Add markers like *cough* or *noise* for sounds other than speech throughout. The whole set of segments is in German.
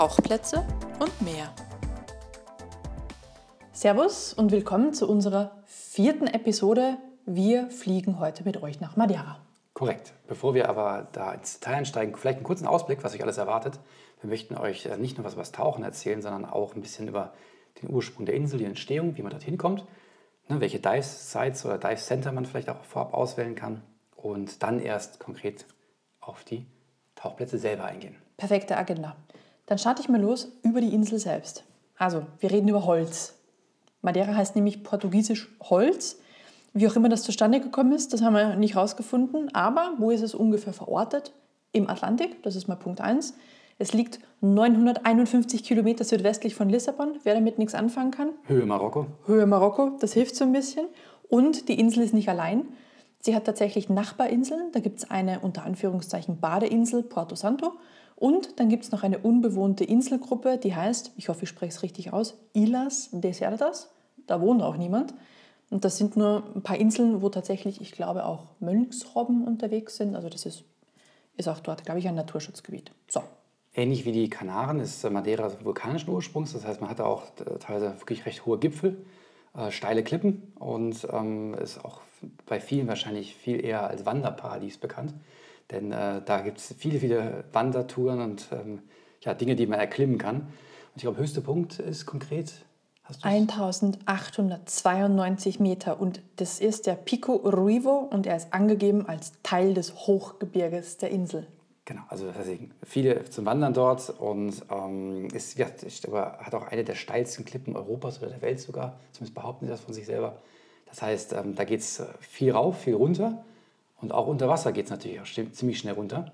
Tauchplätze und mehr. Servus und willkommen zu unserer vierten Episode. Wir fliegen heute mit euch nach Madeira. Korrekt. Bevor wir aber da ins Detail einsteigen, vielleicht einen kurzen Ausblick, was euch alles erwartet. Wir möchten euch äh, nicht nur was über das Tauchen erzählen, sondern auch ein bisschen über den Ursprung der Insel, die Entstehung, wie man dorthin kommt, ne, welche Dive-Sites oder Dive-Center man vielleicht auch vorab auswählen kann und dann erst konkret auf die Tauchplätze selber eingehen. Perfekte Agenda. Dann starte ich mal los über die Insel selbst. Also, wir reden über Holz. Madeira heißt nämlich portugiesisch Holz. Wie auch immer das zustande gekommen ist, das haben wir nicht rausgefunden. Aber wo ist es ungefähr verortet? Im Atlantik, das ist mal Punkt 1. Es liegt 951 Kilometer südwestlich von Lissabon. Wer damit nichts anfangen kann. Höhe Marokko. Höhe Marokko, das hilft so ein bisschen. Und die Insel ist nicht allein. Sie hat tatsächlich Nachbarinseln. Da gibt es eine unter Anführungszeichen Badeinsel Porto Santo. Und dann gibt es noch eine unbewohnte Inselgruppe, die heißt, ich hoffe, ich spreche es richtig aus, Islas Desertas. Da wohnt auch niemand. Und das sind nur ein paar Inseln, wo tatsächlich, ich glaube, auch Mönchsrobben unterwegs sind. Also das ist, ist auch dort, glaube ich, ein Naturschutzgebiet. So, Ähnlich wie die Kanaren ist Madeira vulkanischen Ursprungs. Das heißt, man hat auch äh, teilweise wirklich recht hohe Gipfel, äh, steile Klippen und ähm, ist auch bei vielen wahrscheinlich viel eher als Wanderparadies bekannt. Denn äh, da gibt es viele, viele Wandertouren und ähm, ja, Dinge, die man erklimmen kann. Und ich glaube, höchster Punkt ist konkret. 1892 Meter und das ist der Pico Ruivo und er ist angegeben als Teil des Hochgebirges der Insel. Genau, also heißt, viele zum Wandern dort und ähm, ist, ja, ich glaube, hat auch eine der steilsten Klippen Europas oder der Welt sogar, zumindest behaupten sie das von sich selber. Das heißt, ähm, da geht es viel rauf, viel runter und auch unter Wasser geht es natürlich auch ziemlich schnell runter.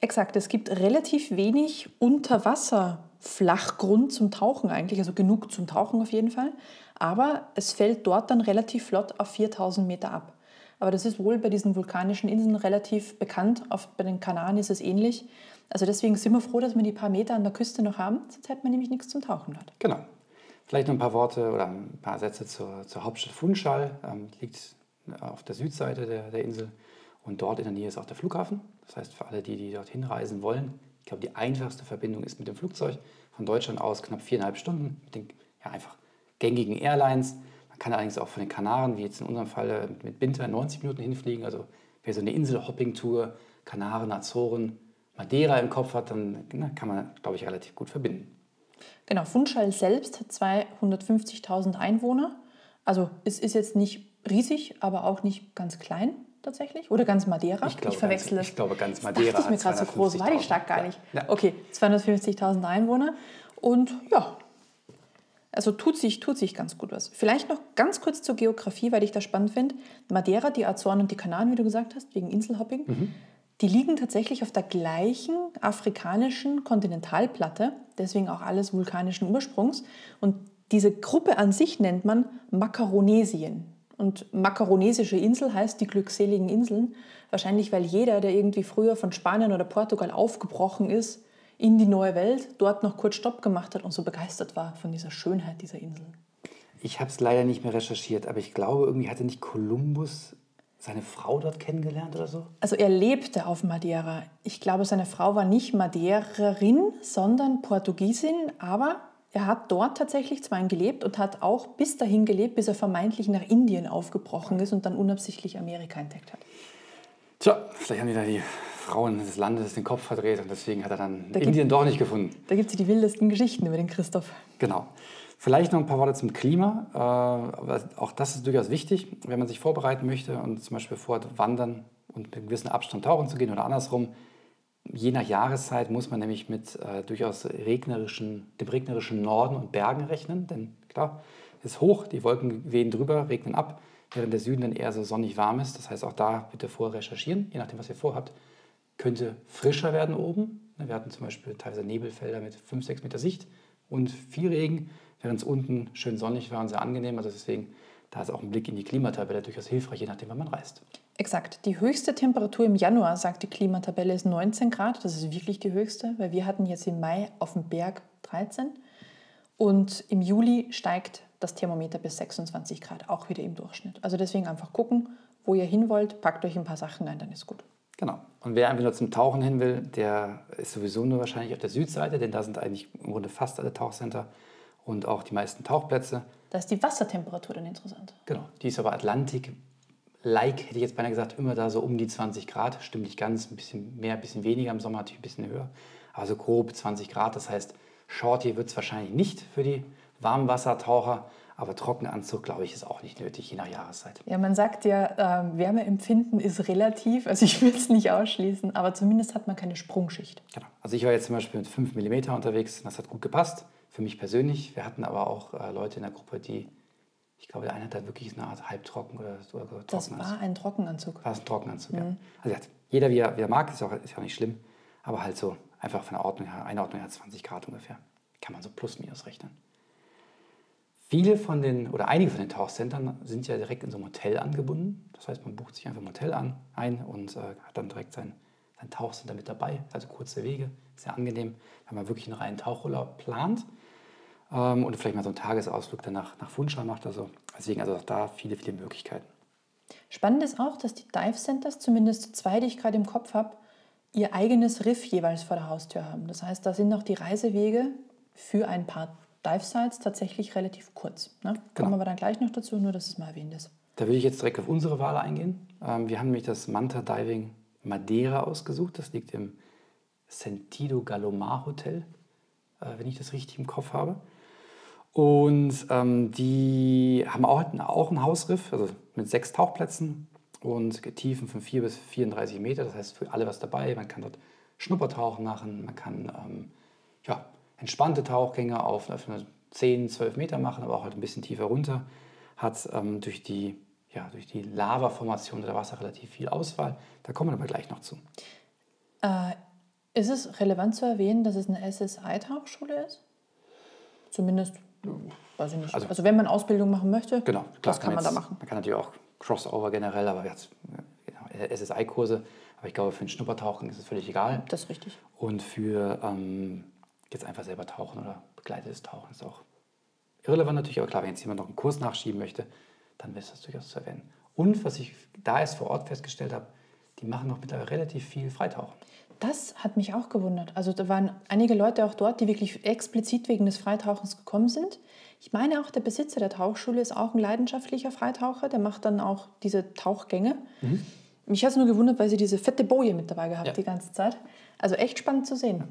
Exakt, es gibt relativ wenig Unterwasser-Flachgrund zum Tauchen eigentlich, also genug zum Tauchen auf jeden Fall. Aber es fällt dort dann relativ flott auf 4000 Meter ab. Aber das ist wohl bei diesen vulkanischen Inseln relativ bekannt. Auf, bei den Kanaren ist es ähnlich. Also deswegen sind wir froh, dass wir die paar Meter an der Küste noch haben. Sonst hätten wir nämlich nichts zum Tauchen dort. Genau. Vielleicht noch ein paar Worte oder ein paar Sätze zur, zur Hauptstadt Funchal. Ähm, liegt auf der Südseite der, der Insel und dort in der Nähe ist auch der Flughafen. Das heißt, für alle, die, die dorthin reisen wollen, ich glaube, die einfachste Verbindung ist mit dem Flugzeug. Von Deutschland aus knapp viereinhalb Stunden mit den ja, einfach gängigen Airlines. Man kann allerdings auch von den Kanaren, wie jetzt in unserem Fall mit Binter, 90 Minuten hinfliegen. Also wer so eine Insel-Hopping-Tour, Kanaren, Azoren, Madeira im Kopf hat, dann na, kann man, glaube ich, relativ gut verbinden. Genau, Funchal selbst hat 250.000 Einwohner. Also es ist jetzt nicht riesig, aber auch nicht ganz klein tatsächlich. Oder ganz Madeira? Ich, glaube, ich verwechsle ganz, Ich glaube, ganz Madeira. Das ist mir gerade so groß. War die Stadt gar nicht? Ja. Okay, 250.000 Einwohner. Und ja, also tut sich, tut sich ganz gut was. Vielleicht noch ganz kurz zur Geografie, weil ich das spannend finde. Madeira, die Azoren und die Kanaren, wie du gesagt hast, wegen Inselhopping, mhm. die liegen tatsächlich auf der gleichen afrikanischen Kontinentalplatte, deswegen auch alles vulkanischen Ursprungs. Und diese Gruppe an sich nennt man Makaronesien. Und makaronesische Insel heißt die glückseligen Inseln. Wahrscheinlich, weil jeder, der irgendwie früher von Spanien oder Portugal aufgebrochen ist, in die neue Welt, dort noch kurz Stopp gemacht hat und so begeistert war von dieser Schönheit dieser Insel. Ich habe es leider nicht mehr recherchiert, aber ich glaube, irgendwie hatte nicht Kolumbus seine Frau dort kennengelernt oder so? Also er lebte auf Madeira. Ich glaube, seine Frau war nicht Madeirerin, sondern Portugiesin, aber er hat dort tatsächlich zwar gelebt und hat auch bis dahin gelebt, bis er vermeintlich nach Indien aufgebrochen ist und dann unabsichtlich Amerika entdeckt hat. Tja, vielleicht haben die da die Frauen des Landes den Kopf verdreht und deswegen hat er dann da Indien doch nicht gefunden. Da gibt es die wildesten Geschichten über den Christoph. Genau. Vielleicht noch ein paar Worte zum Klima. Äh, auch das ist durchaus wichtig, wenn man sich vorbereiten möchte und zum Beispiel vorhat, wandern und mit einem gewissen Abstand tauchen zu gehen oder andersrum. Je nach Jahreszeit muss man nämlich mit äh, durchaus regnerischen, dem regnerischen Norden und Bergen rechnen, denn klar, es ist hoch, die Wolken wehen drüber, regnen ab, während der Süden dann eher so sonnig warm ist. Das heißt, auch da bitte vorher recherchieren, je nachdem, was ihr vorhabt könnte frischer werden oben. Wir hatten zum Beispiel teilweise Nebelfelder mit 5, 6 Meter Sicht und viel Regen, während es unten schön sonnig war und sehr angenehm. Also deswegen, da ist auch ein Blick in die Klimatabelle durchaus hilfreich, je nachdem, wann man reist. Exakt. Die höchste Temperatur im Januar, sagt die Klimatabelle, ist 19 Grad. Das ist wirklich die höchste, weil wir hatten jetzt im Mai auf dem Berg 13. Und im Juli steigt das Thermometer bis 26 Grad, auch wieder im Durchschnitt. Also deswegen einfach gucken, wo ihr hin wollt, packt euch ein paar Sachen ein, dann ist gut. Genau. Und wer einfach nur zum Tauchen hin will, der ist sowieso nur wahrscheinlich auf der Südseite, denn da sind eigentlich im Grunde fast alle Tauchcenter und auch die meisten Tauchplätze. Da ist die Wassertemperatur dann interessant. Genau. Die ist aber Atlantik-like, hätte ich jetzt beinahe gesagt, immer da so um die 20 Grad. Stimmt nicht ganz, ein bisschen mehr, ein bisschen weniger, im Sommer natürlich ein bisschen höher. Also grob 20 Grad. Das heißt, Shorty wird es wahrscheinlich nicht für die Warmwassertaucher. Aber Trockenanzug, glaube ich, ist auch nicht nötig, je nach Jahreszeit. Ja, man sagt ja, äh, Wärmeempfinden ist relativ. Also ich will es nicht ausschließen, aber zumindest hat man keine Sprungschicht. Genau. Also ich war jetzt zum Beispiel mit 5 mm unterwegs. Das hat gut gepasst, für mich persönlich. Wir hatten aber auch äh, Leute in der Gruppe, die, ich glaube, der eine hat da wirklich eine Art halbtrocken oder, oder Das war ein Trockenanzug. War ein Trockenanzug, mhm. ja. Also jeder, wie er, wie er mag, ist auch, ist auch nicht schlimm. Aber halt so einfach von der Ordnung her, Einordnung her 20 Grad ungefähr. Kann man so plus minus rechnen. Viele von den, oder einige von den Tauchcentern sind ja direkt in so einem Hotel angebunden. Das heißt, man bucht sich einfach ein Hotel an, ein und äh, hat dann direkt sein, sein Tauchcenter mit dabei. Also kurze Wege, sehr angenehm, wenn man wirklich einen reinen Tauchurlaub plant. Ähm, und vielleicht mal so einen Tagesausflug danach nach Funchal macht. Also, deswegen also auch da viele, viele Möglichkeiten. Spannend ist auch, dass die Dive Centers, zumindest zwei, die ich gerade im Kopf habe, ihr eigenes Riff jeweils vor der Haustür haben. Das heißt, da sind auch die Reisewege für ein paar Dive-Sites tatsächlich relativ kurz. Ne? Kommen genau. wir dann gleich noch dazu, nur dass es mal erwähnt ist. Da will ich jetzt direkt auf unsere Wahl eingehen. Ähm, wir haben nämlich das Manta Diving Madeira ausgesucht. Das liegt im Sentido Galomar Hotel, äh, wenn ich das richtig im Kopf habe. Und ähm, die haben auch, auch ein Hausriff, also mit sechs Tauchplätzen und Tiefen von 4 bis 34 Meter. Das heißt, für alle was dabei. Man kann dort Schnuppertauchen machen, man kann ähm, ja, entspannte Tauchgänge auf, auf 10, 12 Meter machen, aber auch halt ein bisschen tiefer runter. Hat ähm, durch die, ja, durch die Lavaformation der Wasser relativ viel Auswahl. Da kommen wir aber gleich noch zu. Äh, ist es relevant zu erwähnen, dass es eine SSI-Tauchschule ist? Zumindest, weiß ich nicht. Also, also, wenn man Ausbildung machen möchte, genau, klar, was kann man, jetzt, da machen? Man kann natürlich auch Crossover generell, aber jetzt SSI-Kurse. Aber ich glaube, für einen Schnuppertauchen ist es völlig egal. Das ist richtig. Und für ähm, jetzt einfach selber tauchen oder begleitetes Tauchen ist auch irrelevant natürlich, aber klar, wenn jetzt jemand noch einen Kurs nachschieben möchte, dann ist das durchaus zu erwähnen. Und was ich da erst vor Ort festgestellt habe, die machen noch mittlerweile relativ viel Freitauchen. Das hat mich auch gewundert. Also da waren einige Leute auch dort, die wirklich explizit wegen des Freitauchens gekommen sind. Ich meine auch, der Besitzer der Tauchschule ist auch ein leidenschaftlicher Freitaucher. Der macht dann auch diese Tauchgänge. Mhm. Mich hat es nur gewundert, weil sie diese fette Boje mit dabei gehabt ja. die ganze Zeit. Also echt spannend zu sehen.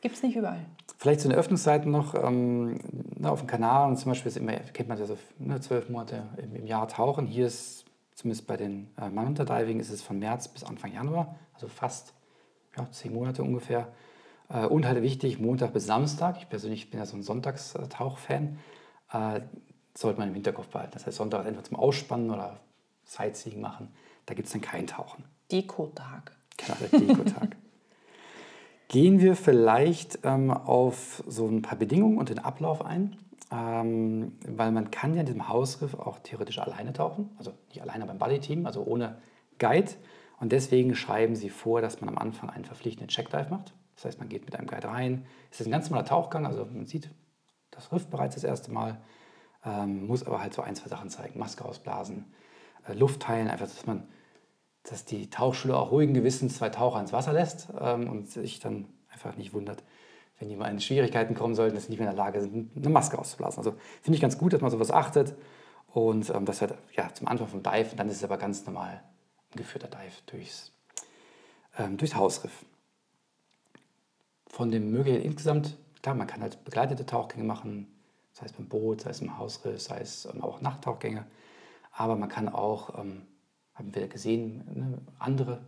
Gibt es nicht überall. Vielleicht zu den Öffnungszeiten noch ähm, auf dem Kanal und zum Beispiel immer, kennt man das so ne, zwölf Monate im, im, Jahr tauchen. Hier ist zumindest bei den äh, Manta Diving ist es von März bis Anfang Januar, also fast ja, zehn Monate ungefähr. Äh, und halt wichtig, Montag bis Samstag. Ich persönlich bin ja so ein Sonntagstauchfan. Äh, sollte man im Hinterkopf behalten. Das heißt, Sonntag entweder zum Ausspannen oder Sightseeing machen. Da gibt es dann kein Tauchen. Dekotag. Genau, der Dekotag. *laughs* Gehen wir vielleicht ähm, auf so ein paar Bedingungen und den Ablauf ein, ähm, weil man kann ja in diesem Hausriff auch theoretisch alleine tauchen, also nicht alleine beim Buddy-Team, also ohne Guide. Und deswegen schreiben sie vor, dass man am Anfang einen verpflichtenden Checkdive macht. Das heißt, man geht mit einem Guide rein. Es ist ein ganz normaler Tauchgang, also man sieht das Riff bereits das erste Mal, ähm, muss aber halt so ein, zwei Sachen zeigen. Maske ausblasen, äh, Luft teilen, einfach, dass man dass die Tauchschule auch ruhigen Gewissens zwei Taucher ins Wasser lässt ähm, und sich dann einfach nicht wundert, wenn die mal in Schwierigkeiten kommen sollten, dass sie nicht mehr in der Lage sind, eine Maske auszublasen. Also finde ich ganz gut, dass man sowas achtet und ähm, das wird ja zum Anfang vom Dive, dann ist es aber ganz normal geführter Dive durchs, ähm, durchs Hausriff. Von den Möglichkeiten insgesamt, klar, man kann halt begleitete Tauchgänge machen, sei es beim Boot, sei es im Hausriff, sei es ähm, auch Nachttauchgänge, aber man kann auch ähm, haben wir gesehen, ne, andere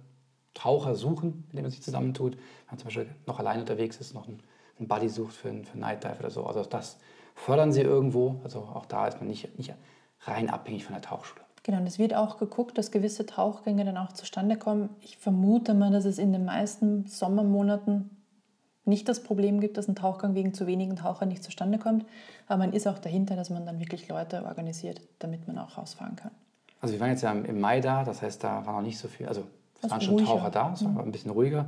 Taucher suchen, mit denen man sich zusammentut. Wenn man zum Beispiel noch allein unterwegs ist, noch einen, einen Buddy sucht für, für Night Dive oder so. Also das fördern sie irgendwo. Also auch da ist man nicht, nicht rein abhängig von der Tauchschule. Genau, und es wird auch geguckt, dass gewisse Tauchgänge dann auch zustande kommen. Ich vermute mal, dass es in den meisten Sommermonaten nicht das Problem gibt, dass ein Tauchgang wegen zu wenigen Tauchern nicht zustande kommt. Aber man ist auch dahinter, dass man dann wirklich Leute organisiert, damit man auch rausfahren kann. Also wir waren jetzt ja im Mai da, das heißt, da war noch nicht so viel, also es waren schon ruhiger. Taucher da, es war mhm. ein bisschen ruhiger.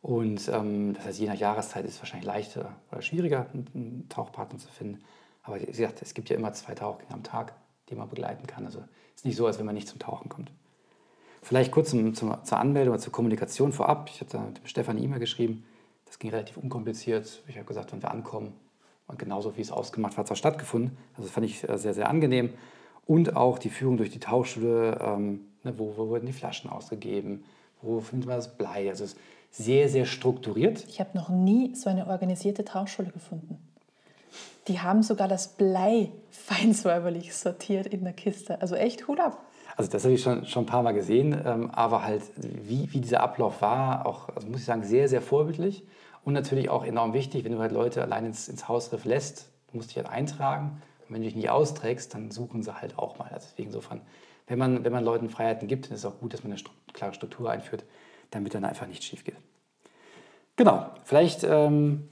Und ähm, das heißt, je nach Jahreszeit ist es wahrscheinlich leichter oder schwieriger, einen Tauchpartner zu finden. Aber wie gesagt, es gibt ja immer zwei Tauchgänge am Tag, die man begleiten kann. Also es ist nicht so, als wenn man nicht zum Tauchen kommt. Vielleicht kurz zum, zum, zur Anmeldung oder zur Kommunikation vorab. Ich hatte dem Stefan eine E-Mail geschrieben. Das ging relativ unkompliziert. Ich habe gesagt, wenn wir ankommen, und genauso wie es ausgemacht war, hat es auch stattgefunden. Also das fand ich äh, sehr, sehr angenehm. Und auch die Führung durch die Tauchschule, ähm, ne, wo, wo, wurden die Flaschen ausgegeben, wo findet man das Blei. Also es ist sehr, sehr strukturiert. Ich habe noch nie so eine organisierte Tauchschule gefunden. Die haben sogar das Blei feinsäuberlich sortiert in der Kiste. Also echt Hut ab. Also das habe ich schon, schon ein paar Mal gesehen, ähm, aber halt wie, wie dieser Ablauf war, auch, also muss ich sagen, sehr, sehr vorbildlich und natürlich auch enorm wichtig, wenn du halt Leute allein ins, ins Hausriff lässt, du musst dich halt eintragen und wenn du dich nicht austrägst, dann suchen sie halt auch mal. Also deswegen insofern, wenn man, wenn man Leuten Freiheiten gibt, dann ist es auch gut, dass man eine klare Struktur einführt, damit dann einfach nichts schief geht. Genau, vielleicht ähm,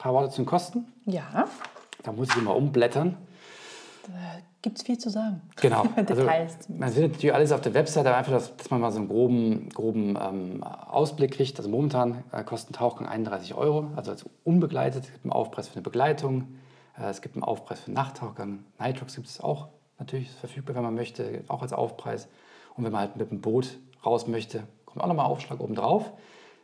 paar Worte zu den Kosten. Ja. Da muss ich immer umblättern. Da gibt es viel zu sagen. Genau. *laughs* Details. Also, man findet natürlich alles auf der Website, aber einfach, dass, dass man mal so einen groben, groben ähm, Ausblick kriegt. Also momentan äh, kosten Tauchgang 31 Euro, also als unbegleitet. Es gibt einen Aufpreis für eine Begleitung. Äh, es gibt einen Aufpreis für einen Nachttauchgang. Nitrox gibt es auch natürlich verfügbar, wenn man möchte, auch als Aufpreis. Und wenn man halt mit dem Boot raus möchte, kommt auch nochmal Aufschlag oben drauf.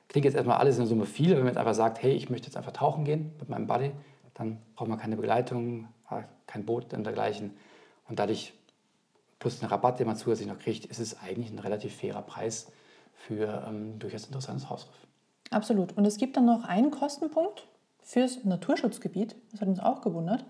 Klingt jetzt erstmal alles in der Summe viel, wenn man jetzt einfach sagt, hey, ich möchte jetzt einfach tauchen gehen mit meinem Buddy, dann braucht man keine Begleitung, kein Boot und dergleichen. Und dadurch, plus den Rabatt, den man zusätzlich noch kriegt, ist es eigentlich ein relativ fairer Preis für ähm, durchaus interessantes Hausriff. Absolut. Und es gibt dann noch einen Kostenpunkt fürs Naturschutzgebiet. Das hat uns auch gewundert,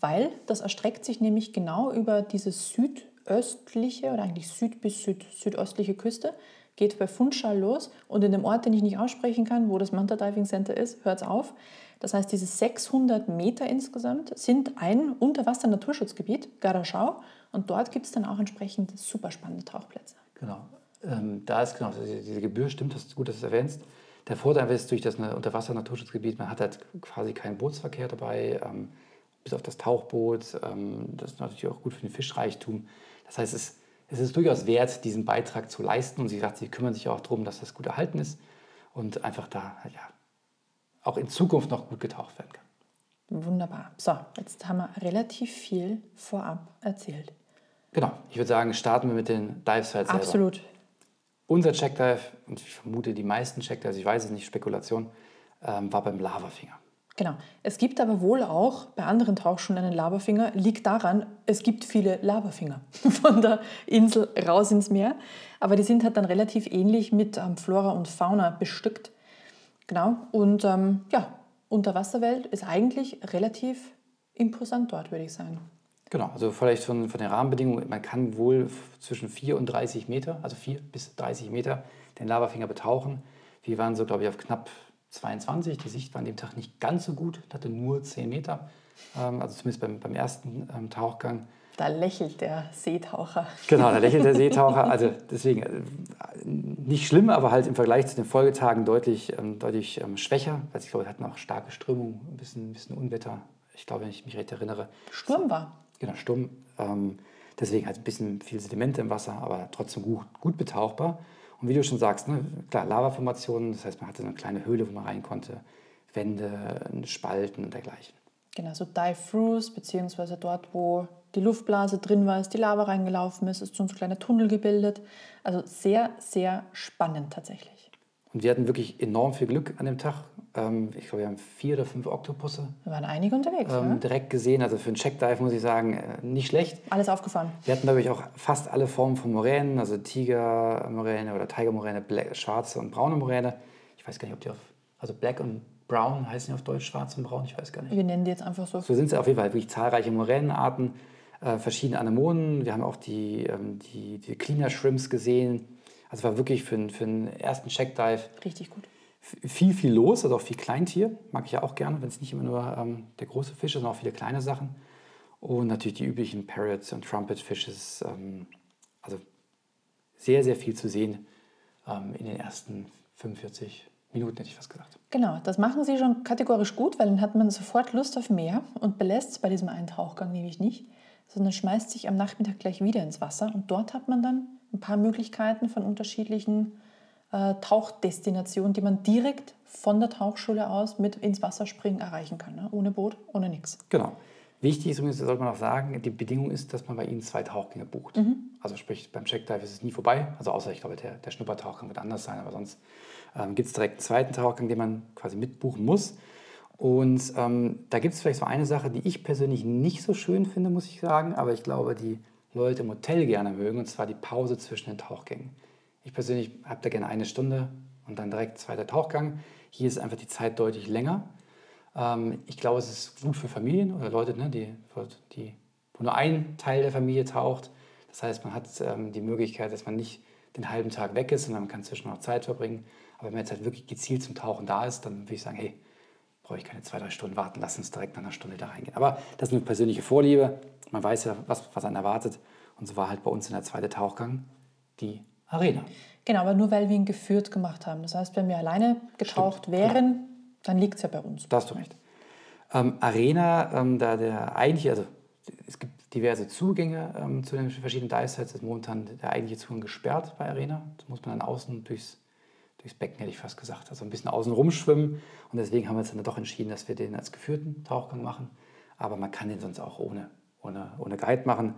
weil das erstreckt sich nämlich genau über diese südöstliche oder eigentlich süd- bis süd südöstliche Küste, geht bei Funchal los und in dem Ort, den ich nicht aussprechen kann, wo das Manta Diving Center ist, hört es auf. Das heißt, diese 600 Meter insgesamt sind ein Unterwasser-Naturschutzgebiet, Garaschau, und dort gibt es dann auch entsprechend super spannende Tauchplätze. Genau. Ähm, da ist genau, diese Gebühr stimmt, das ist gut, dass du es erwähnst. Der Vorteil ist durch das Unterwasser-Naturschutzgebiet, man hat halt quasi keinen Bootsverkehr dabei, ähm, bis auf das Tauchboot. Ähm, das ist natürlich auch gut für den Fischreichtum. Das heißt, es, es ist durchaus wert, diesen Beitrag zu leisten. Und sie sagt, sie kümmern sich auch darum, dass das gut erhalten ist und einfach da ja, auch in Zukunft noch gut getaucht werden kann. Wunderbar. So, jetzt haben wir relativ viel vorab erzählt. Genau, ich würde sagen, starten wir mit den Dives halt selber. Absolut. Unser Checkdive, und ich vermute die meisten Checkdives, ich weiß es nicht, Spekulation, ähm, war beim Lavafinger. Genau. Es gibt aber wohl auch bei anderen Tauchschulen einen Lavafinger. Liegt daran, es gibt viele Lavafinger *laughs* von der Insel raus ins Meer. Aber die sind halt dann relativ ähnlich mit ähm, Flora und Fauna bestückt. Genau. Und ähm, ja, Unterwasserwelt ist eigentlich relativ imposant dort, würde ich sagen. Genau, also vielleicht von, von den Rahmenbedingungen, man kann wohl zwischen 4 und 30 Meter, also 4 bis 30 Meter, den Lavafinger betauchen. Wir waren so, glaube ich, auf knapp 22. Die Sicht war an dem Tag nicht ganz so gut, hatte nur 10 Meter, ähm, also zumindest beim, beim ersten ähm, Tauchgang. Da lächelt der Seetaucher. Genau, da lächelt der *laughs* Seetaucher. Also deswegen äh, nicht schlimm, aber halt im Vergleich zu den Folgetagen deutlich, ähm, deutlich schwächer. Weil ich glaube, wir hatten auch starke Strömung, ein bisschen, ein bisschen Unwetter. Ich glaube, wenn ich mich recht erinnere. Sturm war. Genau, Sturm. Deswegen halt ein bisschen viel Sedimente im Wasser, aber trotzdem gut, gut betauchbar. Und wie du schon sagst, ne, klar, Lavaformationen, das heißt, man hatte so eine kleine Höhle, wo man rein konnte, Wände, Spalten und dergleichen. Genau, so Dive-Throughs, beziehungsweise dort, wo die Luftblase drin war, ist die Lava reingelaufen ist, ist so ein kleiner Tunnel gebildet. Also sehr, sehr spannend tatsächlich. Und wir hatten wirklich enorm viel Glück an dem Tag. Ähm, ich glaube, wir haben vier oder fünf Oktopusse. Wir waren einige unterwegs. Ähm, ja? Direkt gesehen, also für einen Checkdive muss ich sagen, äh, nicht schlecht. Alles aufgefahren. Wir hatten, glaube ich, auch fast alle Formen von Moränen, also Tigermoräne oder Tigermoräne, schwarze und braune Moräne. Ich weiß gar nicht, ob die auf, also Black und Brown heißen die auf Deutsch, schwarz und braun, ich weiß gar nicht. Wir nennen die jetzt einfach so. So sind es auf jeden Fall wirklich zahlreiche Moränenarten, äh, verschiedene Anemonen. Wir haben auch die, ähm, die, die Cleaner Shrimps gesehen. Also war wirklich für, für einen ersten Checkdive Richtig gut. Viel, viel los, also auch viel Kleintier. Mag ich ja auch gerne, wenn es nicht immer nur ähm, der große Fisch ist, sondern auch viele kleine Sachen. Und natürlich die üblichen Parrots und Trumpet Fishes. Ähm, also sehr, sehr viel zu sehen ähm, in den ersten 45 Minuten, hätte ich fast gesagt. Genau, das machen sie schon kategorisch gut, weil dann hat man sofort Lust auf mehr und belässt es bei diesem einen Tauchgang nämlich nicht, sondern schmeißt sich am Nachmittag gleich wieder ins Wasser und dort hat man dann ein paar Möglichkeiten von unterschiedlichen äh, Tauchdestinationen, die man direkt von der Tauchschule aus mit ins Wasser springen erreichen kann. Ne? Ohne Boot, ohne nichts. Genau. Wichtig ist übrigens, sollte man auch sagen, die Bedingung ist, dass man bei Ihnen zwei Tauchgänge bucht. Also sprich, beim Checkdive ist es nie vorbei. Also außer, ich glaube, der, der Schnuppertauchgang wird anders sein, aber sonst ähm, gibt es direkt einen zweiten Tauchgang, den man quasi mitbuchen muss. Und ähm, da gibt es vielleicht so eine Sache, die ich persönlich nicht so schön finde, muss ich sagen, aber ich glaube, die Leute im Hotel gerne mögen, und zwar die Pause zwischen den Tauchgängen. Ich persönlich habe da gerne eine Stunde und dann direkt zweiter Tauchgang. Hier ist einfach die Zeit deutlich länger. Ähm, ich glaube, es ist gut für Familien oder Leute, ne, die, die, wo nur ein Teil der Familie taucht. Das heißt, man hat ähm, die Möglichkeit, dass man nicht den halben Tag weg ist, sondern man kann zwischen noch Zeit verbringen. Aber wenn man jetzt halt wirklich gezielt zum Tauchen da ist, dann würde ich sagen, hey, brauche ich keine zwei, drei Stunden warten, lass uns direkt nach einer Stunde da reingehen. Aber das ist eine persönliche Vorliebe. Man weiß ja, was, was einen erwartet. Und so war halt bei uns in der zweiten Tauchgang die Arena. Genau, aber nur weil wir ihn geführt gemacht haben. Das heißt, wenn wir alleine getaucht Stimmt, wären, dann liegt es ja bei uns. Da hast du recht. Ähm, Arena, ähm, da der eigentliche, also es gibt diverse Zugänge ähm, zu den verschiedenen Dive-Sites, ist momentan der eigentliche Zugang gesperrt bei Arena. Das muss man dann außen durchs, durchs Becken, hätte ich fast gesagt, also ein bisschen außen rumschwimmen. Und deswegen haben wir uns dann doch entschieden, dass wir den als geführten Tauchgang machen. Aber man kann den sonst auch ohne, ohne, ohne Guide machen.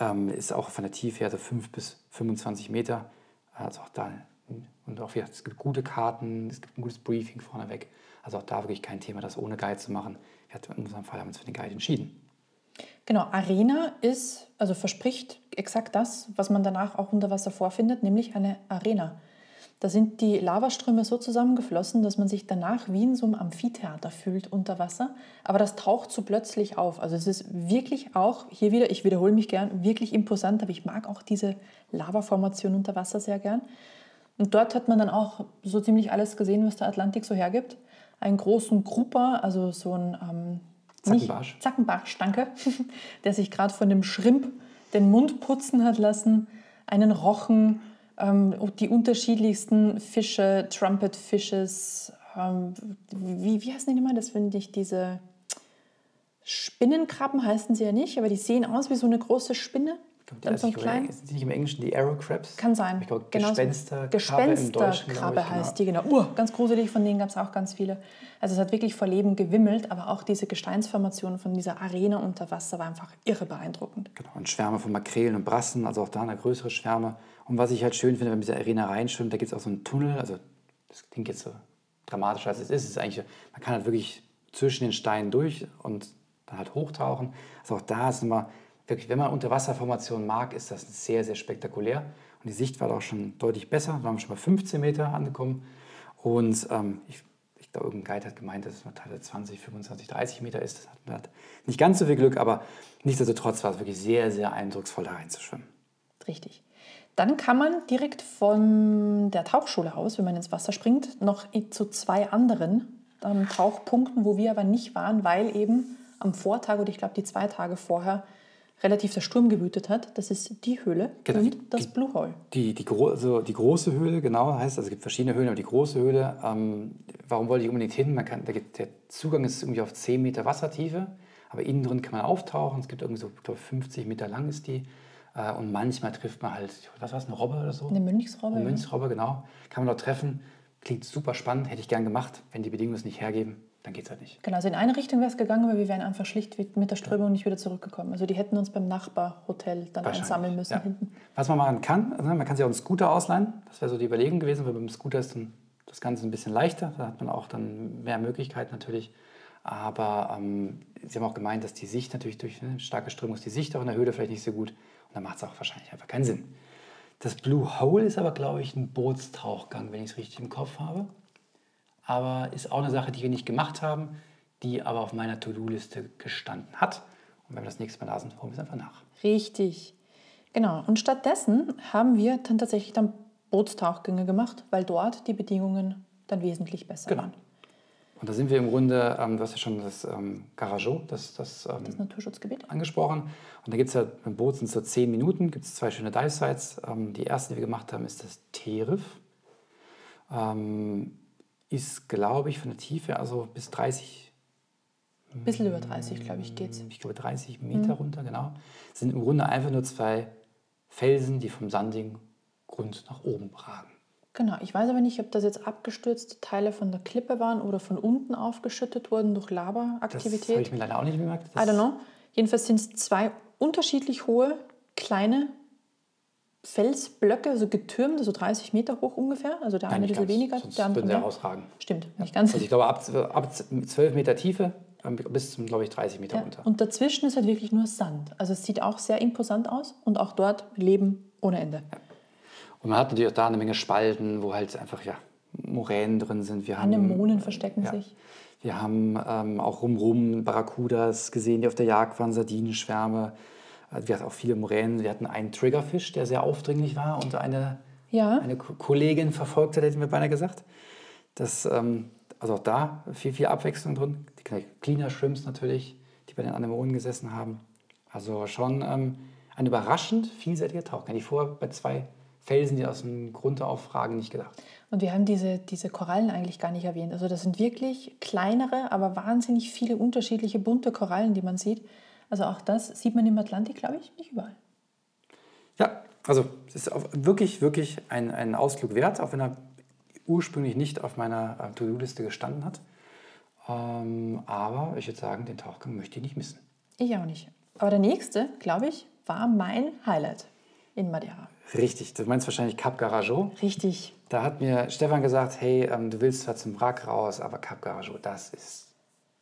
Ähm, ist auch von der Tiefe her so 5 bis 25 Meter. Also auch da, und auch wieder, es gibt gute Karten, es gibt ein gutes Briefing vorneweg. Also auch da wirklich kein Thema, das ohne Guide zu machen. Wir hatten in unserem Fall haben wir uns für den Guide entschieden. Genau, Arena ist, also verspricht exakt das, was man danach auch unter Wasser vorfindet, nämlich eine Arena. Da sind die Lavaströme so zusammengeflossen, dass man sich danach wie in so einem Amphitheater fühlt unter Wasser. Aber das taucht so plötzlich auf. Also es ist wirklich auch, hier wieder, ich wiederhole mich gern, wirklich imposant, aber ich mag auch diese Lavaformation unter Wasser sehr gern. Und dort hat man dann auch so ziemlich alles gesehen, was der Atlantik so hergibt. Einen großen Grupper, also so ein ähm, Zackenbarsch. Zackenbarsch, danke, *laughs* der sich gerade von dem Schrimp den Mund putzen hat lassen, einen Rochen, ähm, die unterschiedlichsten Fische, Trumpet Fishes, ähm, wie, wie heißen die immer? Das finde ich diese Spinnenkrabben heißen sie ja nicht, aber die sehen aus wie so eine große Spinne. Die, also so klein. Sind die nicht im Englischen die Arrow Crabs? Kann sein. Ich glaube, genau Gespensterkrabbe Gespensterkrabbe ich, heißt die, genau. Uh, ganz gruselig, von denen gab es auch ganz viele. Also es hat wirklich vor Leben gewimmelt, aber auch diese Gesteinsformation von dieser Arena unter Wasser war einfach irre beeindruckend. Genau, und Schwärme von Makrelen und Brassen, also auch da eine größere Schwärme. Und was ich halt schön finde, wenn man diese Arena reinschwimmt, da gibt es auch so einen Tunnel, also das klingt jetzt so dramatisch, als es ist. Es ist eigentlich, man kann halt wirklich zwischen den Steinen durch und dann halt hochtauchen. Also auch da ist immer wirklich, wenn man Unterwasserformationen mag, ist das sehr, sehr spektakulär. Und die Sicht war auch schon deutlich besser. Da waren wir schon bei 15 Meter angekommen. Und ähm, ich, ich glaube, irgendein Guide hat gemeint, dass es nur Teile 20, 25, 30 Meter ist. Das hat man nicht ganz so viel Glück, aber nichtsdestotrotz war es wirklich sehr, sehr eindrucksvoll, da reinzuschwimmen. Richtig. Dann kann man direkt von der Tauchschule aus, wenn man ins Wasser springt, noch zu zwei anderen ähm, Tauchpunkten, wo wir aber nicht waren, weil eben am Vortag oder ich glaube die zwei Tage vorher relativ der Sturm gewütet hat. Das ist die Höhle Genau, und die- das Blue Hole. Die, die, gro also die große Höhle, genau, heißt, also es gibt verschiedene Höhlen, aber die große Höhle, ähm, warum wollte ich unbedingt hin? Man kann, gibt, der Zugang ist irgendwie auf 10 Meter Wassertiefe, aber innen drin kann man auftauchen. Es gibt irgendwie so, ich glaube, 50 Meter lang ist die. Äh, und manchmal trifft man halt, was war es, eine Robbe oder so? Eine Mönchsrobbe. Eine ja. Münzrobbe, genau. Kann man dort treffen. Klingt super spannend, hätte ich gern gemacht. Wenn die Bedingungen es nicht hergeben, dann geht es halt nicht. Genau, also in eine Richtung wäre es gegangen, aber wir wären einfach schlicht mit der Strömung nicht wieder zurückgekommen. Also die hätten uns beim Nachbarhotel dann einsammeln müssen ja. hinten. Was man machen kann, also man kann sich auch einen Scooter ausleihen. Das wäre so die Überlegung gewesen, weil beim Scooter ist dann das Ganze ein bisschen leichter. Da hat man auch dann mehr Möglichkeiten natürlich. Aber ähm, Sie haben auch gemeint, dass die Sicht natürlich durch eine starke Strömung ist die Sicht auch in der Höhle vielleicht nicht so gut. Und dann macht es auch wahrscheinlich einfach keinen Sinn. Das Blue Hole ist aber, glaube ich, ein Bootstauchgang, wenn ich es richtig im Kopf habe. Aber ist auch eine Sache, die wir nicht gemacht haben, die aber auf meiner To-Do-Liste gestanden hat. Und wenn wir das nächste Mal da sind, holen wir es einfach nach. Richtig. Genau. Und stattdessen haben wir dann tatsächlich dann Bootstauchgänge gemacht, weil dort die Bedingungen dann wesentlich besser Genau. waren. Und da sind wir im Grunde, ähm, du hast ja schon das ähm, Garageau, das, das, ähm, Das Naturschutzgebiet. angesprochen. Und da gibt es ja, beim Boot sind es so 10 Minuten, gibt es zwei schöne Dive-Sites. Ähm, die erste, die wir gemacht haben, ist das Teeriff. Ähm, ist, glaube ich, von der Tiefe also bis 30, Ein bisschen über 30, glaube ich, geht's. ich glaube 30 Meter runter, genau. Es sind im Grunde einfach nur zwei Felsen, die vom sandigen Grund nach oben ragen. Genau, ich weiß aber nicht, ob das jetzt abgestürzte Teile von der Klippe waren oder von unten aufgeschüttet wurden durch Das Lavaaktivität. habe ich mir leider auch nicht bemerkt. I Das, don't know. Jedenfalls sind es zwei unterschiedlich hohe, kleine Felsblöcke, so getürmt, so 30 Meter hoch ungefähr. Also der eine ein bisschen ganz, weniger, der andere würden sie mehr. herausragen. Stimmt, nicht ganz. Also ich glaube, ab, ab 12 Meter Tiefe ähm, bis zum, glaube ich, 30 Meter Ja. runter. Und dazwischen ist halt wirklich nur Sand. Also es sieht auch sehr imposant aus und auch dort Leben ohne Ende. Und man hat natürlich auch da eine Menge Spalten, wo halt einfach ja, Moränen drin sind. Wir haben, Anemonen verstecken ja. sich. Wir haben ähm, auch rumrum Barracudas gesehen, die auf der Jagd waren, Sardinenschwärme. Äh, Wir hatten auch viele Moränen. Wir hatten einen Triggerfisch, der sehr aufdringlich war und eine, Ja. eine Ko- Kollegin verfolgt hat, hätten wir beinahe gesagt. Das, ähm, also auch da viel, viel Abwechslung drin. Die Cleaner Shrimps natürlich, die bei den Anemonen gesessen haben. Also schon ähm, ein überraschend vielseitiger Tauchgang. Die vorher bei zwei Felsen, die aus dem Grund aufragen, nicht gedacht. Und wir haben diese, diese Korallen eigentlich gar nicht erwähnt. Also das sind wirklich kleinere, aber wahnsinnig viele unterschiedliche bunte Korallen, die man sieht. Also auch das sieht man im Atlantik, glaube ich, nicht überall. Ja, also es ist wirklich, wirklich ein, ein Ausflug wert, auch wenn er ursprünglich nicht auf meiner äh, To-Do-Liste gestanden hat. Ähm, aber ich würde sagen, den Tauchgang möchte ich nicht missen. Ich auch nicht. Aber der nächste, glaube ich, war mein Highlight in Madeira. Richtig, du meinst wahrscheinlich Cap Garageau. Richtig. Da hat mir Stefan gesagt, hey, ähm, du willst zwar zum Wrack raus, aber Cap Garageau, das ist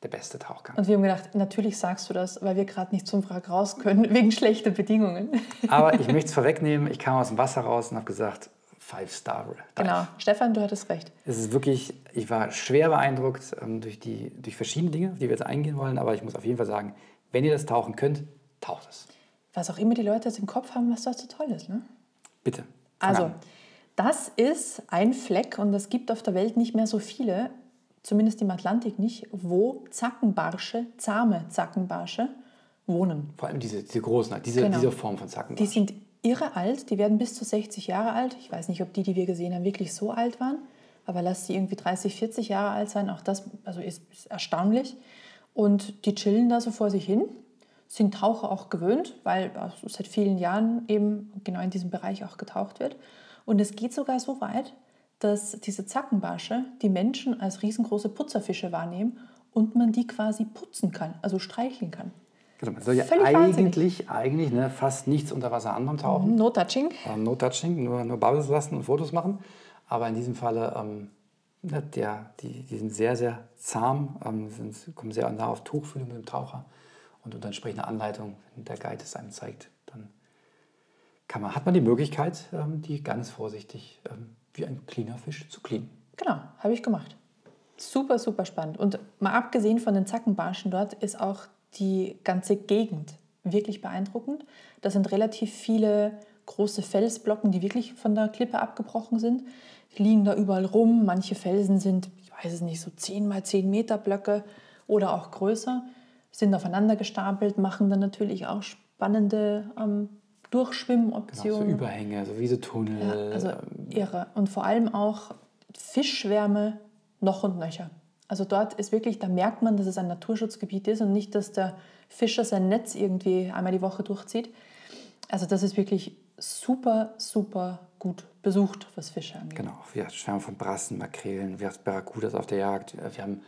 der beste Tauchgang. Und wir haben gedacht, natürlich sagst du das, weil wir gerade nicht zum Wrack raus können, *laughs* wegen schlechter Bedingungen. *laughs* Aber ich möchte es vorwegnehmen, ich kam aus dem Wasser raus und habe gesagt, Five Star. Dive. genau. Stefan, du hattest recht. Es ist wirklich, ich war schwer beeindruckt ähm, durch, die, durch verschiedene Dinge, auf die wir jetzt eingehen wollen, aber ich muss auf jeden Fall sagen, wenn ihr das tauchen könnt, taucht es. Was auch immer die Leute jetzt im Kopf haben, was dort so toll ist. Ne? Bitte. Also, an. das ist ein Fleck und es gibt auf der Welt nicht mehr so viele, zumindest im Atlantik nicht, wo Zackenbarsche, zahme Zackenbarsche wohnen. Vor allem diese, diese großen, diese, Genau. diese Form von Zackenbarsch. Die sind irre alt, die werden bis zu 60 Jahre alt. Ich weiß nicht, ob die, die wir gesehen haben, wirklich so alt waren, aber lass sie irgendwie 30, 40 Jahre alt sein. Auch das also ist, ist erstaunlich. Und die chillen da so vor sich hin, sind Taucher auch gewöhnt, weil seit vielen Jahren eben genau in diesem Bereich auch getaucht wird. Und es geht sogar so weit, dass diese Zackenbarsche die Menschen als riesengroße Putzerfische wahrnehmen und man die quasi putzen kann, also streicheln kann. Genau, man soll ja Völlig wahnsinnig. eigentlich, eigentlich ne, fast nichts unter Wasser anderem tauchen. No touching. Ähm, no touching, nur, nur Bubbles lassen und Fotos machen. Aber in diesem Falle, ähm, ja, der, die, die sind sehr, sehr zahm, ähm, sind, kommen sehr nah auf Tuchfühlung mit dem Taucher. Und unter entsprechender Anleitung, wenn der Guide es einem zeigt, dann kann man, hat man die Möglichkeit, ähm, die ganz vorsichtig ähm, wie ein cleaner Fisch zu cleanen. Genau, habe ich gemacht. Super, super spannend. Und mal abgesehen von den Zackenbarschen dort ist auch die ganze Gegend wirklich beeindruckend. Da sind relativ viele große Felsblocken, die wirklich von der Klippe abgebrochen sind. Die liegen da überall rum. Manche Felsen sind, ich weiß es nicht, so 10 mal 10 Meter Blöcke oder auch größer, sind aufeinander gestapelt, machen dann natürlich auch spannende ähm, Genau, so Durchschwimmoptionen. Überhänge, so wie so Tunnel. Ja, also ähm, irre. Und vor allem auch Fischschwärme noch und nöcher. Also dort ist wirklich, da merkt man, dass es ein Naturschutzgebiet ist und nicht, dass der Fischer sein Netz irgendwie einmal die Woche durchzieht. Also das ist wirklich super, super gut besucht, was Fische angeht. Genau, wir schwärmen von Brassen, Makrelen, wir haben Barracudas auf der Jagd, wir haben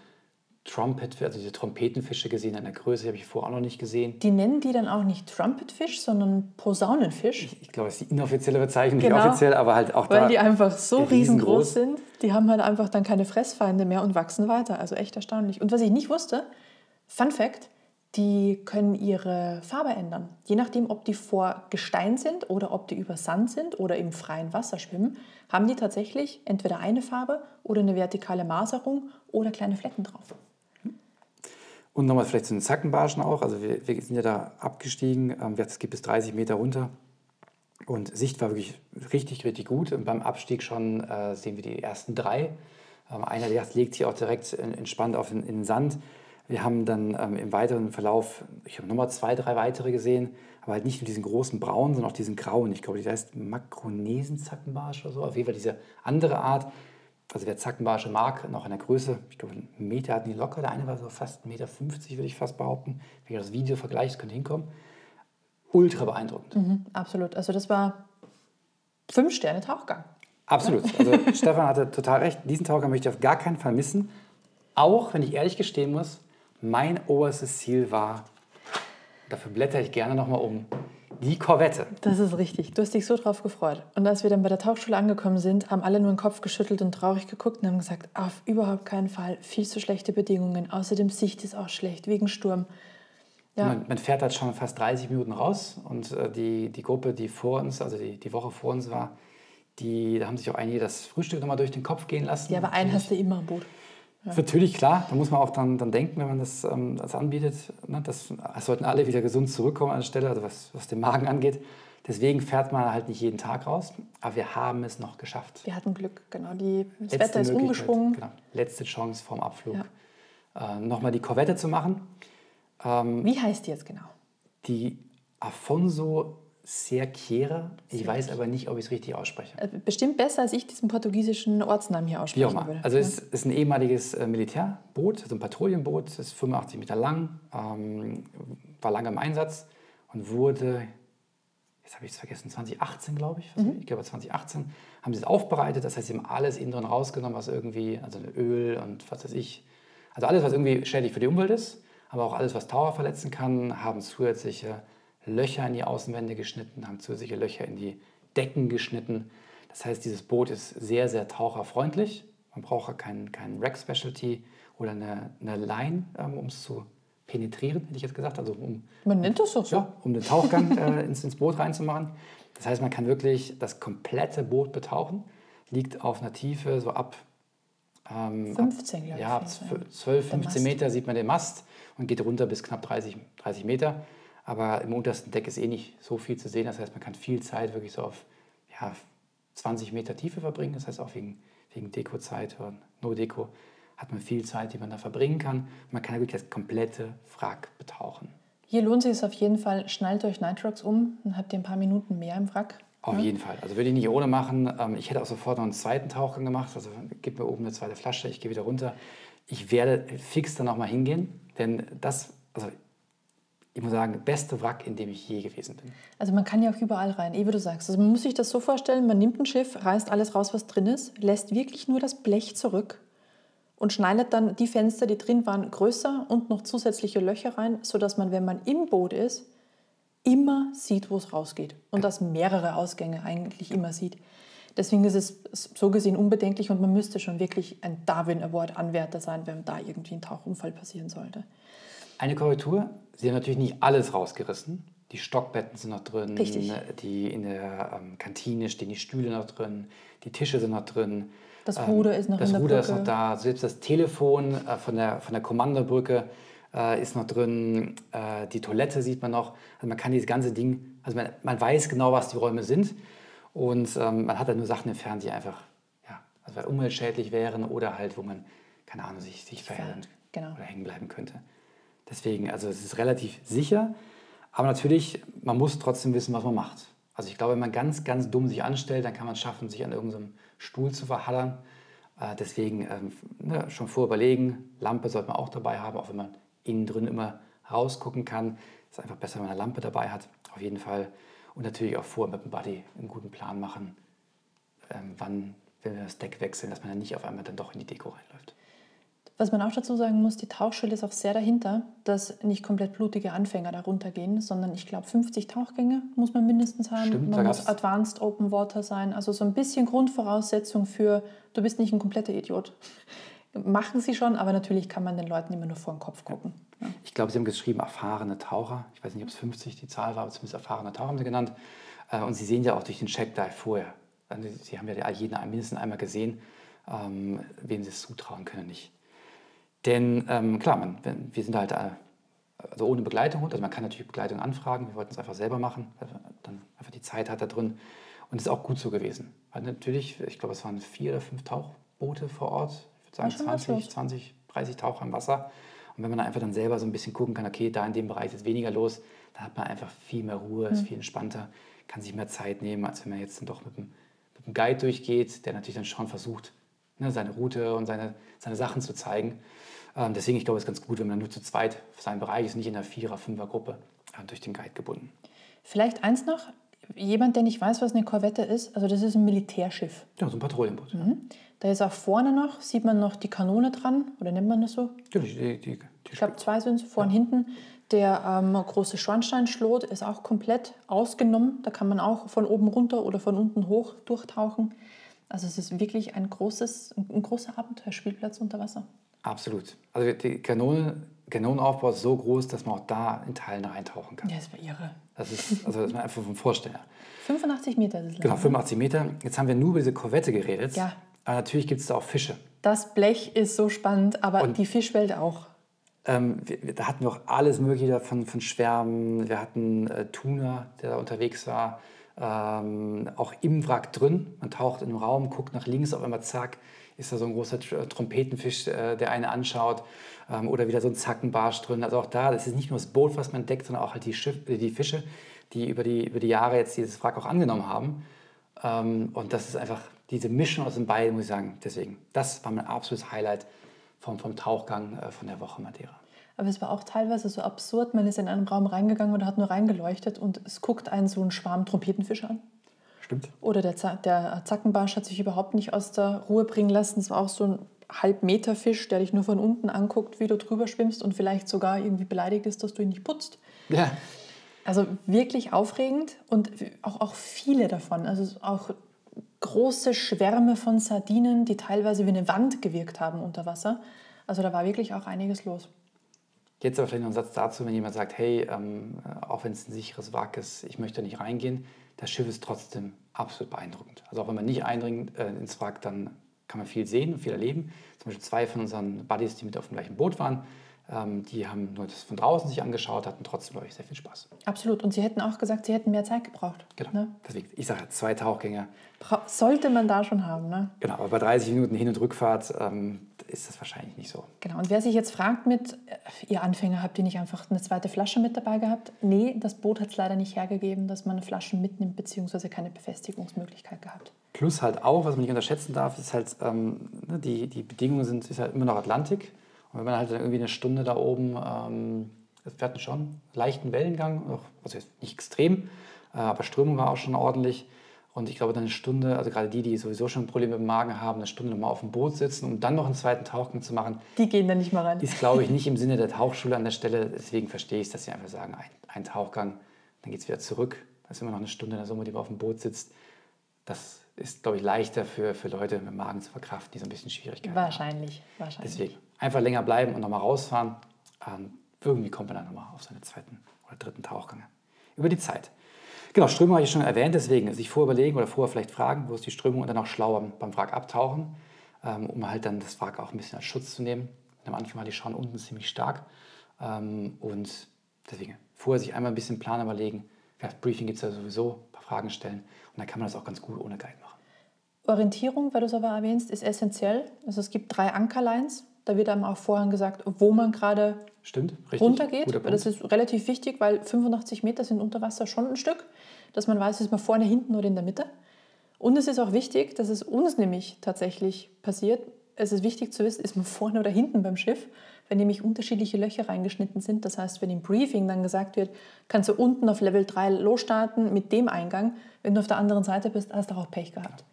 Trumpet, also diese Trompetenfische gesehen in der Größe, die habe ich vorher auch noch nicht gesehen. Die nennen die dann auch nicht Trumpetfisch, sondern Posaunenfisch, Ich glaube, das ist die inoffizielle Bezeichnung, Genau. nicht offiziell, aber halt auch weil da. die einfach so riesengroß. riesengroß sind. Die haben halt einfach dann keine Fressfeinde mehr und wachsen weiter. Also echt erstaunlich. Und was ich nicht wusste, Fun Fact, die können ihre Farbe ändern. Je nachdem, ob die vor Gestein sind oder ob die über Sand sind oder im freien Wasser schwimmen, haben die tatsächlich entweder eine Farbe oder eine vertikale Maserung oder kleine Flecken drauf. Und nochmal vielleicht zu den Zackenbarschen auch. Also wir, wir sind ja da abgestiegen, ähm, es geht bis 30 Meter runter. Und Sicht war wirklich richtig, richtig gut. Und beim Abstieg schon äh, sehen wir die ersten drei. Ähm, einer der legt sich auch direkt en- entspannt auf den, in den Sand. Wir haben dann ähm, im weiteren Verlauf, ich habe nochmal zwei, drei weitere gesehen, aber halt nicht nur diesen großen braunen, sondern auch diesen grauen. Ich glaube, die heißt Makronesen-Zackenbarsch oder so. Auf jeden Fall diese andere Art. Also wer Zackenbarsche mag, noch in der Größe, ich glaube, einen Meter hatten die locker. Der eine war so fast 1,50 Meter, würde ich fast behaupten. Wenn ihr das Video vergleicht, könnte hinkommen. Ultra beeindruckend. Mhm, absolut. Also das war fünf Sterne Tauchgang. Absolut. Also *laughs* Stefan hatte total recht. Diesen Taucher möchte ich auf gar keinen Fall missen. Auch wenn ich ehrlich gestehen muss, mein oberstes Ziel war, dafür blätter ich gerne nochmal um, die Korvette. Das ist richtig. Du hast dich so drauf gefreut. Und als wir dann bei der Tauchschule angekommen sind, haben alle nur den Kopf geschüttelt und traurig geguckt und haben gesagt, auf überhaupt keinen Fall, viel zu schlechte Bedingungen. Außerdem Sicht ist auch schlecht, wegen Sturm. Ja. Man, man, fährt halt schon fast 30 Minuten raus und äh, die, die Gruppe, die vor uns, also die, die Woche vor uns war, die, da haben sich auch einige das Frühstück nochmal durch den Kopf gehen lassen. Ja, aber einen hast du immer am Boot. Ja. natürlich klar, da muss man auch dann, dann denken, wenn man das, ähm, das anbietet. Ne, das, das sollten alle wieder gesund zurückkommen an der Stelle, also was, was den Magen angeht. Deswegen fährt man halt nicht jeden Tag raus, aber wir haben es noch geschafft. Wir hatten Glück, genau. Die, das Letzte Wetter ist umgeschwungen. Genau. Letzte Chance vorm Abflug, ja. äh, nochmal die Korvette zu machen. Ähm, Wie heißt die jetzt genau? Die Afonso Serqueira. Ich weiß aber nicht, ob ich es richtig ausspreche. Äh, bestimmt besser, als ich diesen portugiesischen Ortsnamen hier aussprechen Wie auch würde. Also es ist ein ehemaliges äh, Militärboot, also ein Patrouillenboot, es ist 85 Meter lang, ähm, war lange im Einsatz und wurde, jetzt habe ich es vergessen, 2018 glaube ich, mhm. ich glaube 2018, haben sie es aufbereitet, das heißt, sie haben alles innen drin rausgenommen, was irgendwie, also Öl und was weiß ich, also alles, was irgendwie schädlich für die Umwelt ist, aber auch alles, was Taucher verletzen kann, haben zusätzliche Löcher in die Außenwände geschnitten, haben zusätzliche Löcher in die Decken geschnitten. Das heißt, dieses Boot ist sehr, sehr taucherfreundlich. Man braucht keinen kein Rack Specialty oder eine, eine Line, ähm, um es zu penetrieren, hätte ich jetzt gesagt. Also um, man nennt das doch so. Ja, um den Tauchgang äh, *laughs* ins, ins Boot reinzumachen. Das heißt, man kann wirklich das komplette Boot betauchen. Liegt auf einer Tiefe so ab ähm, 15, glaube ich. Ja, ab 12, 15 Meter sieht man den Mast und geht runter bis knapp 30, 30 Meter. Aber im untersten Deck ist eh nicht so viel zu sehen. Das heißt, man kann viel Zeit wirklich so auf ja, 20 Meter Tiefe verbringen. Das heißt, auch wegen, wegen Deko-Zeit oder No-Deko hat man viel Zeit, die man da verbringen kann. Man kann wirklich das komplette Wrack betauchen. Hier lohnt sich es auf jeden Fall. Schnallt euch Nitrox um, dann habt ihr ein paar Minuten mehr im Wrack. Auf ja? jeden Fall. Also würde ich nicht ohne machen. Ähm, ich hätte auch sofort noch einen zweiten Tauchgang gemacht. Also gib mir oben eine zweite Flasche, ich gehe wieder runter. Ich werde fix dann nochmal hingehen, denn das, also ich muss sagen, beste Wrack, in dem ich je gewesen bin. Also man kann ja auch überall rein, eh wie du sagst. Also man muss sich das so vorstellen, man nimmt ein Schiff, reißt alles raus, was drin ist, lässt wirklich nur das Blech zurück und schneidet dann die Fenster, die drin waren, größer und noch zusätzliche Löcher rein, sodass man, wenn man im Boot ist, immer sieht, wo es rausgeht. Und dass mehrere Ausgänge eigentlich immer sieht. Deswegen ist es so gesehen unbedenklich und man müsste schon wirklich ein Darwin Award Anwärter sein, wenn da irgendwie ein Tauchunfall passieren sollte. Eine Korrektur, sie haben natürlich nicht alles rausgerissen. Die Stockbetten sind noch drin, Richtig. die in der ähm, Kantine stehen die Stühle noch drin, die Tische sind noch drin. Das Ruder ähm, ist noch das in der Ruder Brücke. ist noch da, selbst das Telefon äh, von, der, von der Kommandobrücke äh, ist noch drin, äh, die Toilette sieht man noch. Also man kann dieses ganze Ding, also man, man weiß genau, was die Räume sind und ähm, man hat dann nur Sachen entfernt, die einfach ja, also umweltschädlich wären oder halt, wo man, keine Ahnung, sich, sich verheddern genau. oder hängen bleiben könnte. Deswegen, also es ist relativ sicher, aber natürlich, man muss trotzdem wissen, was man macht. Also ich glaube, wenn man ganz, ganz dumm sich anstellt, dann kann man es schaffen, sich an irgendeinem Stuhl zu verhallern. Äh, deswegen ähm, ne, schon vorüberlegen, Lampe sollte man auch dabei haben, auch wenn man innen drin immer rausgucken kann. Ist einfach besser, wenn man eine Lampe dabei hat, auf jeden Fall. Und natürlich auch vorher mit dem Buddy einen guten Plan machen, ähm, wann, wenn wir das Deck wechseln, dass man dann nicht auf einmal dann doch in die Deko reinläuft. Was man auch dazu sagen muss, die Tauchschule ist auch sehr dahinter, dass nicht komplett blutige Anfänger da runtergehen, sondern ich glaube 50 Tauchgänge muss man mindestens haben. Stimmt, man muss Advanced Open Water sein, also so ein bisschen Grundvoraussetzung für, du bist nicht ein kompletter Idiot. *laughs* Machen sie schon, aber natürlich kann man den Leuten immer nur vor den Kopf gucken. Ja. Ich glaube, sie haben geschrieben erfahrene Taucher. Ich weiß nicht, ob es 50 die Zahl war, aber zumindest erfahrene Taucher haben sie genannt. Äh, und sie sehen ja auch durch den Checkdive vorher. Also sie haben ja jeden mindestens einmal gesehen, ähm, wem sie es zutrauen können nicht. Denn ähm, klar, man, wir sind halt äh, also ohne Begleitung, also man kann natürlich Begleitung anfragen, wir wollten es einfach selber machen, weil man dann einfach die Zeit hat da drin. Und es ist auch gut so gewesen. Weil natürlich, ich glaube, es waren vier oder fünf Tauchboote vor Ort, ich würde sagen 20, 20, 30 Taucher im Wasser. Und wenn man einfach dann selber so ein bisschen gucken kann, okay, da in dem Bereich ist weniger los, dann hat man einfach viel mehr Ruhe, ist mhm. viel entspannter, kann sich mehr Zeit nehmen, als wenn man jetzt dann doch mit einem, mit einem Guide durchgeht, der natürlich dann schon versucht, ne, seine Route und seine, seine Sachen zu zeigen. Ähm, deswegen, ich glaube, es ist ganz gut, wenn man nur zu zweit für seinen Bereich ist, nicht in einer Vierer-, Fünfer-Gruppe äh, durch den Guide gebunden. Vielleicht eins noch, jemand, der nicht weiß, was eine Korvette ist, also das ist ein Militärschiff. Ja, so ein Patrouillenboot. Da ist auch vorne noch, sieht man noch die Kanone dran, oder nennt man das so? Ja, die, die, die, die Ich glaube, zwei sind es, vor und hinten. Der ähm, große Schornsteinschlot ist auch komplett ausgenommen. Da kann man auch von oben runter oder von unten hoch durchtauchen. Also es ist wirklich ein, großes, ein großer Abenteuerspielplatz unter Wasser. Absolut. Also die Kanone, Kanonenaufbau ist so groß, dass man auch da in Teilen reintauchen kann. Ja, das war irre. Das ist, also das ist einfach vom Vorsteller. 85 Meter ist es Genau, lang. 85 Meter. Jetzt haben wir nur über diese Korvette geredet. Ja. Aber natürlich gibt es da auch Fische. Das Blech ist so spannend, aber Und- die Fischwelt auch. Ähm, wir, da hatten wir auch alles Mögliche davon, von Schwärmen. Wir hatten äh, Tuna, der da unterwegs war. Ähm, auch im Wrack drin. Man taucht in den Raum, guckt nach links, auf einmal zack, ist da so ein großer Tr- Trompetenfisch, äh, der einen anschaut. Ähm, oder wieder so ein Zackenbarsch drin. Also auch da, das ist nicht nur das Boot, was man entdeckt, sondern auch halt die, Schiff, äh, die Fische, die über, die über die Jahre jetzt dieses Wrack auch angenommen haben. Ähm, und das ist einfach diese Mischung aus den beiden, muss ich sagen. Deswegen, das war mein absolutes Highlight vom, vom Tauchgang äh, von der Woche Madeira. Aber es war auch teilweise so absurd. Man ist in einen Raum reingegangen oder hat nur reingeleuchtet und es guckt einen so ein Schwarm Trompetenfische an. Stimmt. Oder der, der Zackenbarsch hat sich überhaupt nicht aus der Ruhe bringen lassen. Es war auch so ein Halbmeter-Fisch, der dich nur von unten anguckt, wie du drüber schwimmst und vielleicht sogar irgendwie beleidigt ist, dass du ihn nicht putzt. Ja, Also wirklich aufregend und auch, auch viele davon. Also auch große Schwärme von Sardinen, die teilweise wie eine Wand gewirkt haben unter Wasser. Also da war wirklich auch einiges los. Jetzt aber vielleicht noch ein Satz dazu, wenn jemand sagt, hey, ähm, äh, auch wenn es ein sicheres Wrack ist, ich möchte nicht reingehen, das Schiff ist trotzdem absolut beeindruckend. Also auch wenn man nicht eindringt äh, ins Wrack, dann kann man viel sehen und viel erleben. Zum Beispiel zwei von unseren Buddies, die mit auf dem gleichen Boot waren, die haben nur das von draußen sich angeschaut, hatten trotzdem, glaube ich, sehr viel Spaß. Absolut. Und Sie hätten auch gesagt, Sie hätten mehr Zeit gebraucht. Genau. Ne? Deswegen, ich sage zwei Tauchgänge. Bra sollte man da schon haben. Ne? Genau, aber bei 30 Minuten Hin- und Rückfahrt ähm, ist das wahrscheinlich nicht so. Genau. Und wer sich jetzt fragt mit, äh, ihr Anfänger, habt ihr nicht einfach eine zweite Flasche mit dabei gehabt? Nee, das Boot hat es leider nicht hergegeben, dass man eine Flasche mitnimmt, beziehungsweise keine Befestigungsmöglichkeit gehabt. Plus halt auch, was man nicht unterschätzen darf, ist halt, ähm, ne, die, die Bedingungen sind ist halt immer noch Atlantik. Und wenn man halt dann irgendwie eine Stunde da oben, ähm, wir hatten schon leichten Wellengang, also jetzt nicht extrem, äh, aber Strömung war auch schon ordentlich. Und ich glaube, dann eine Stunde, also gerade die, die sowieso schon Probleme mit dem Magen haben, eine Stunde nochmal auf dem Boot sitzen, um dann noch einen zweiten Tauchgang zu machen, Die gehen da nicht mal rein. ist, glaube ich, nicht im Sinne der Tauchschule an der Stelle. Deswegen verstehe ich es, dass sie einfach sagen, ein, ein Tauchgang, dann geht es wieder zurück. Da ist immer noch eine Stunde in der Summe, die man auf dem Boot sitzt. Das ist, glaube ich, leichter für, für Leute mit dem Magen zu verkraften, die so ein bisschen Schwierigkeiten haben. Wahrscheinlich, wahrscheinlich. Deswegen einfach länger bleiben und nochmal rausfahren. Ähm, irgendwie kommt man dann nochmal auf seine zweiten oder dritten Tauchgang. Über die Zeit. Genau, Strömung habe ich schon erwähnt, deswegen sich vorher überlegen oder vorher vielleicht fragen, wo ist die Strömung und dann auch schlau beim, beim Wrack abtauchen, ähm, um halt dann das Wrack auch ein bisschen als Schutz zu nehmen. Am Anfang war die Schauen unten ziemlich stark ähm, und deswegen vorher sich einmal ein bisschen Plan überlegen. Ja, Briefing gibt es ja sowieso, ein paar Fragen stellen und dann kann man das auch ganz gut ohne Guide machen. Orientierung, weil du es aber erwähnst, ist essentiell. Also es gibt drei Ankerlines. Da wird einem auch vorhin gesagt, wo man gerade Stimmt, richtig. runtergeht. Das ist relativ wichtig, weil 85 Meter sind unter Wasser schon ein Stück, dass man weiß, ist man vorne, hinten oder in der Mitte. Und es ist auch wichtig, dass es uns nämlich tatsächlich passiert. Es ist wichtig zu wissen, ist man vorne oder hinten beim Schiff, wenn nämlich unterschiedliche Löcher reingeschnitten sind. Das heißt, wenn im Briefing dann gesagt wird, kannst du unten auf Level 3 losstarten mit dem Eingang, wenn du auf der anderen Seite bist, hast du auch Pech gehabt.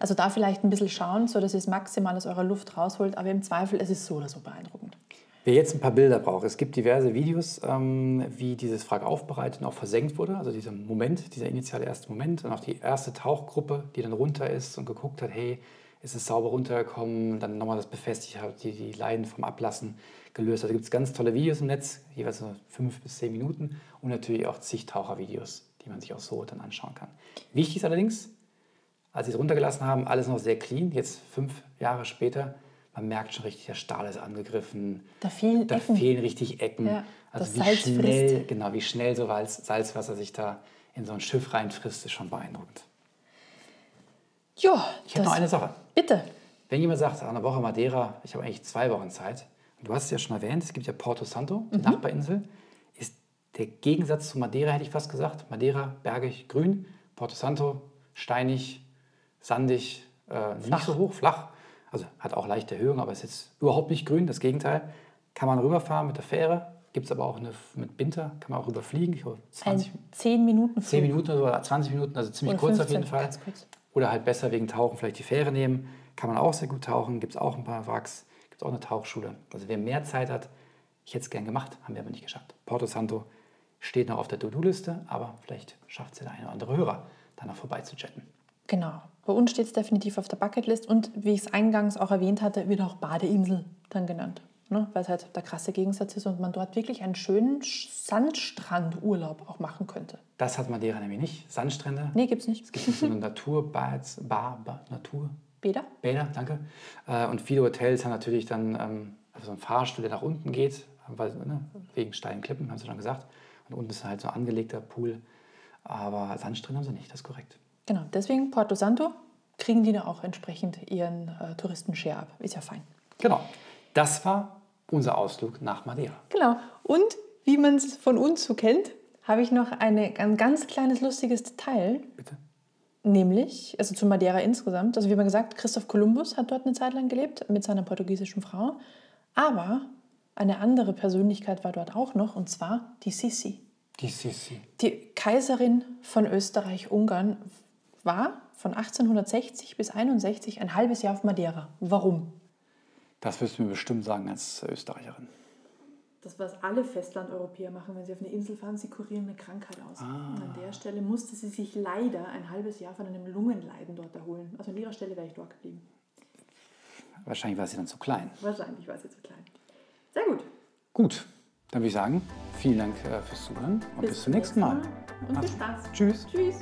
Also da vielleicht ein bisschen schauen, so dass ihr das maximal aus eurer Luft rausholt, aber im Zweifel, es ist so oder so beeindruckend. Wer jetzt ein paar Bilder braucht, es gibt diverse Videos, ähm, wie dieses Wrack aufbereitet und auch versenkt wurde. Also dieser Moment, dieser initiale erste Moment und auch die erste Tauchgruppe, die dann runter ist und geguckt hat, hey, ist es sauber runtergekommen, dann nochmal das befestigt hat, die, die Leiden vom Ablassen gelöst. Also gibt es ganz tolle Videos im Netz, jeweils so fünf bis zehn Minuten und natürlich auch zig Tauchervideos, die man sich auch so dann anschauen kann. Wichtig ist allerdings, als sie es runtergelassen haben, alles noch sehr clean. Jetzt fünf Jahre später, man merkt schon richtig, der Stahl ist angegriffen. Da fehlen Da Ecken. fehlen richtig Ecken. Ja, also wie Salz schnell, frisst. genau, wie schnell so Salz, Salzwasser sich da in so ein Schiff reinfrisst, ist schon beeindruckend. Ja, Ich habe noch eine Sache. Bitte. Wenn jemand sagt, eine Woche Madeira, ich habe eigentlich zwei Wochen Zeit, und du hast es ja schon erwähnt, es gibt ja Porto Santo, die Mhm. Nachbarinsel, ist der Gegensatz zu Madeira, hätte ich fast gesagt. Madeira, bergig, grün, Porto Santo, steinig, sandig, äh, nicht so hoch, flach. Also hat auch leichte Erhöhung, aber ist jetzt überhaupt nicht grün, das Gegenteil. Kann man rüberfahren mit der Fähre, Gibt es aber auch eine mit Binter, kann man auch überfliegen. Ich glaube, Ein 20, 10 Minuten 10 Minuten oder 20 Minuten, also ziemlich Oder kurz auf 15, jeden Fall. Oder halt besser wegen Tauchen vielleicht die Fähre nehmen. Kann man auch sehr gut tauchen. Gibt es auch ein paar Wracks. Gibt es auch eine Tauchschule. Also wer mehr Zeit hat, ich hätte es gern gemacht, haben wir aber nicht geschafft. Porto Santo steht noch auf der To-Do-Liste, aber vielleicht schafft es ja der eine oder andere Hörer, da noch vorbei zu chatten. Genau. Bei uns steht es definitiv auf der Bucketlist und wie ich es eingangs auch erwähnt hatte, wird auch Badeinsel dann genannt. Ne? Weil es halt der krasse Gegensatz ist und man dort wirklich einen schönen Sandstrandurlaub auch machen könnte. Das hat Madeira nämlich nicht. Sandstrände. Nee, gibt's nicht. Es gibt so eine Naturbads, Bar, Bar, Natur, Bäder? Bäder, danke. Äh, Und viele Hotels haben natürlich dann ähm, also so einen Fahrstuhl, der nach unten geht, weil, ne, wegen steilen Klippen, haben sie schon gesagt. Und unten ist halt so ein angelegter Pool. Aber Sandstrände haben sie nicht, das ist korrekt. Genau, deswegen Porto Santo kriegen die da auch entsprechend ihren äh, Touristen-Share ab. Ist ja fein. Genau, das war unser Ausflug nach Madeira. Genau. Und wie man es von uns so kennt, habe ich noch eine, ein ganz kleines lustiges Detail. Bitte. Nämlich, also zu Madeira insgesamt. Also wie man gesagt, Christoph Kolumbus hat dort eine Zeit lang gelebt mit seiner portugiesischen Frau. Aber eine andere Persönlichkeit war dort auch noch, und zwar die Sissi. Die Sissi. Die Kaiserin von Österreich-Ungarn war von 1860 bis 61 ein halbes Jahr auf Madeira. Warum? Das wirst du mir bestimmt sagen als Österreicherin. Das, was alle Festlandeuropäer machen, wenn sie auf eine Insel fahren, sie kurieren eine Krankheit aus. Und an der Stelle musste sie sich leider ein halbes Jahr von einem Lungenleiden dort erholen. Also an ihrer Stelle wäre ich dort geblieben. Wahrscheinlich war sie dann zu klein. Wahrscheinlich war sie zu klein. Sehr gut. Gut, dann würde ich sagen, vielen Dank äh, fürs Zuhören und bis, zum nächsten Mal. Und viel Spaß. Tschüss. Tschüss.